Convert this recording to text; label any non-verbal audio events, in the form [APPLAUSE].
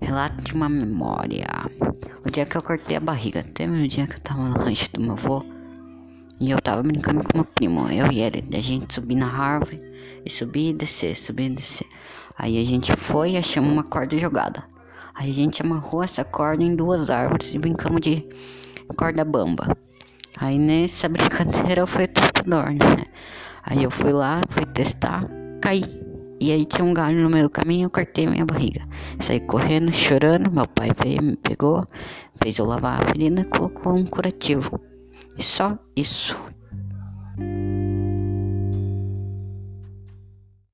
Relato de uma memória. O dia que eu cortei a barriga. Teve um dia que eu tava no rancho do meu avô. E eu tava brincando com meu primo, eu e ele. A gente subir na árvore e subir e descer, subir e descer. Aí a gente foi e achamos uma corda jogada. Aí a gente amarrou essa corda em duas árvores e brincamos de corda bamba. Aí nessa [LAUGHS] brincadeira foi tentador, né? Aí eu fui lá, fui testar, caí. E aí tinha um galho no meio do caminho, eu cortei minha barriga. Saí correndo, chorando, meu pai veio, me pegou, fez eu lavar a ferida e colocou um curativo. E só isso.